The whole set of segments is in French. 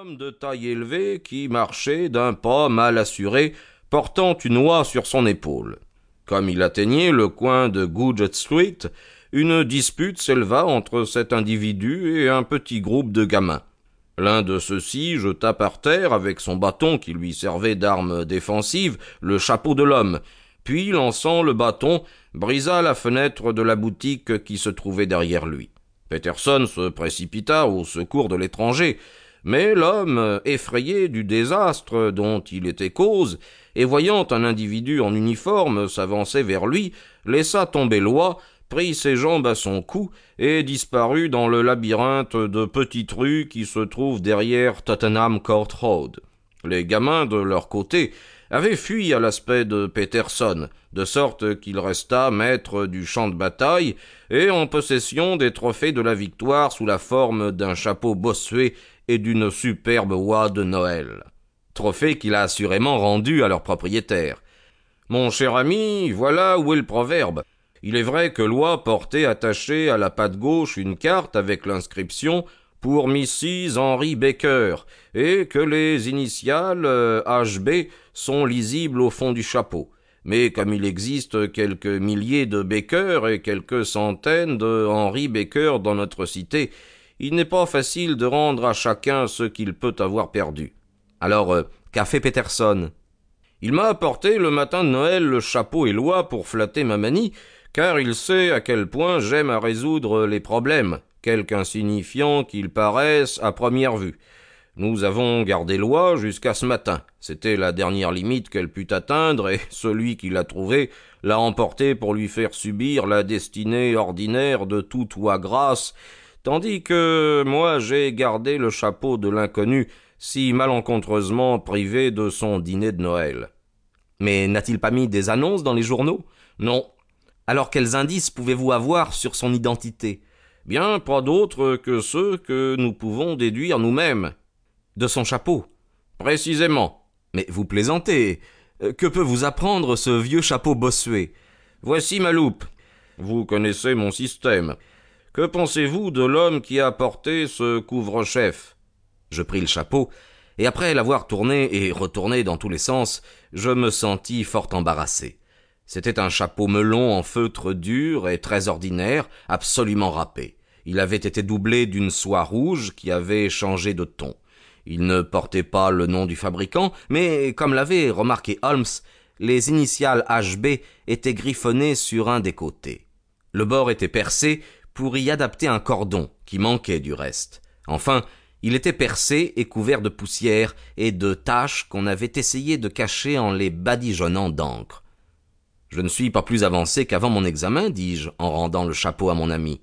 homme de taille élevée qui marchait d'un pas mal assuré, portant une oie sur son épaule. Comme il atteignait le coin de Goodget Street, une dispute s'éleva entre cet individu et un petit groupe de gamins. L'un de ceux-ci jeta par terre, avec son bâton qui lui servait d'arme défensive, le chapeau de l'homme, puis, lançant le bâton, brisa la fenêtre de la boutique qui se trouvait derrière lui. Peterson se précipita au secours de l'étranger, mais l'homme, effrayé du désastre dont il était cause, et voyant un individu en uniforme s'avancer vers lui, laissa tomber l'oie, prit ses jambes à son cou et disparut dans le labyrinthe de petites rues qui se trouvent derrière Tottenham Court Road. Les gamins, de leur côté, avaient fui à l'aspect de Peterson, de sorte qu'il resta maître du champ de bataille et en possession des trophées de la victoire sous la forme d'un chapeau bossué et d'une superbe oie de Noël. Trophée qu'il a assurément rendu à leur propriétaire. Mon cher ami, voilà où est le proverbe. Il est vrai que l'oie portait attachée à la patte gauche une carte avec l'inscription pour Mrs. Henry Baker, et que les initiales HB euh, sont lisibles au fond du chapeau. Mais comme il existe quelques milliers de Baker et quelques centaines de Henry Baker dans notre cité, il n'est pas facile de rendre à chacun ce qu'il peut avoir perdu. Alors, euh, qu'a fait Peterson? Il m'a apporté le matin de Noël le chapeau et l'oie pour flatter ma manie, car il sait à quel point j'aime à résoudre les problèmes, quelque insignifiants qu'ils paraissent à première vue. Nous avons gardé l'oie jusqu'à ce matin. C'était la dernière limite qu'elle put atteindre, et celui qui l'a trouvée l'a emportée pour lui faire subir la destinée ordinaire de toute oie grasse tandis que moi j'ai gardé le chapeau de l'inconnu si malencontreusement privé de son dîner de Noël. Mais n'a-t-il pas mis des annonces dans les journaux? Non. Alors quels indices pouvez-vous avoir sur son identité? Bien pas d'autres que ceux que nous pouvons déduire nous-mêmes. De son chapeau Précisément. Mais vous plaisantez. Euh, que peut vous apprendre ce vieux chapeau bossué Voici ma loupe. Vous connaissez mon système. Que pensez-vous de l'homme qui a porté ce couvre-chef? Je pris le chapeau, et après l'avoir tourné et retourné dans tous les sens, je me sentis fort embarrassé. C'était un chapeau melon en feutre dur et très ordinaire, absolument râpé. Il avait été doublé d'une soie rouge qui avait changé de ton. Il ne portait pas le nom du fabricant, mais, comme l'avait remarqué Holmes, les initiales HB étaient griffonnées sur un des côtés. Le bord était percé, pour y adapter un cordon, qui manquait du reste. Enfin, il était percé et couvert de poussière et de taches qu'on avait essayé de cacher en les badigeonnant d'encre. Je ne suis pas plus avancé qu'avant mon examen, dis-je, en rendant le chapeau à mon ami.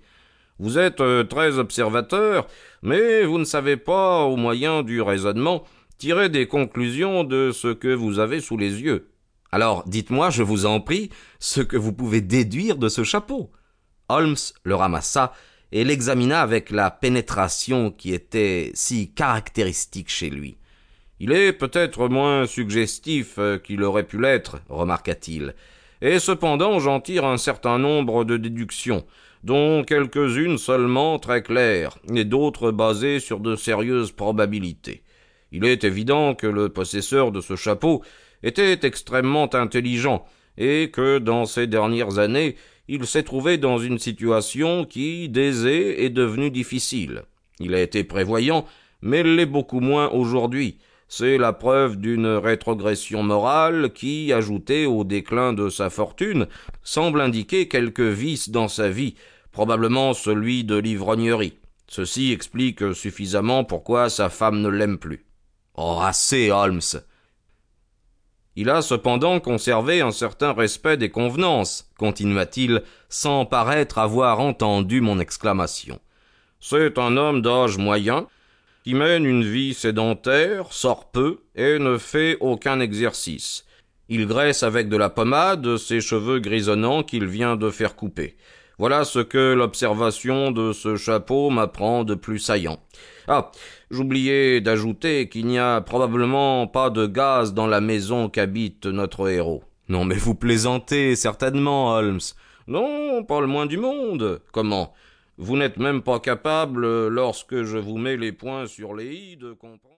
Vous êtes euh, très observateur, mais vous ne savez pas, au moyen du raisonnement, tirer des conclusions de ce que vous avez sous les yeux. Alors, dites-moi, je vous en prie, ce que vous pouvez déduire de ce chapeau. Holmes le ramassa et l'examina avec la pénétration qui était si caractéristique chez lui. Il est peut-être moins suggestif euh, qu'il aurait pu l'être, remarqua-t-il, et cependant j'en tire un certain nombre de déductions, dont quelques-unes seulement très claires, et d'autres basées sur de sérieuses probabilités. Il est évident que le possesseur de ce chapeau était extrêmement intelligent, et que dans ces dernières années il s'est trouvé dans une situation qui, d'aisée, est devenue difficile. Il a été prévoyant, mais l'est beaucoup moins aujourd'hui. C'est la preuve d'une rétrogression morale qui, ajoutée au déclin de sa fortune, semble indiquer quelques vices dans sa vie, probablement celui de l'ivrognerie. Ceci explique suffisamment pourquoi sa femme ne l'aime plus. Oh, assez, Holmes. Il a cependant conservé un certain respect des convenances, continua-t-il, sans paraître avoir entendu mon exclamation. C'est un homme d'âge moyen, qui mène une vie sédentaire, sort peu, et ne fait aucun exercice. Il graisse avec de la pommade ses cheveux grisonnants qu'il vient de faire couper. Voilà ce que l'observation de ce chapeau m'apprend de plus saillant. Ah, j'oubliais d'ajouter qu'il n'y a probablement pas de gaz dans la maison qu'habite notre héros. Non, mais vous plaisantez, certainement, Holmes. Non, pas le moins du monde. Comment? Vous n'êtes même pas capable, lorsque je vous mets les points sur les i, de comprendre.